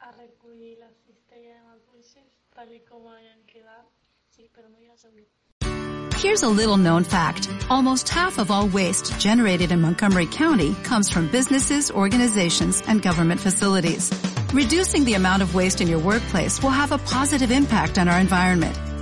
A recollir la cistella de tal? Sí, sabut. Here's a little known fact. Almost half of all waste generated in Montgomery County comes from businesses, organizations, and government facilities. Reducing the amount of waste in your workplace will have a positive impact on our environment.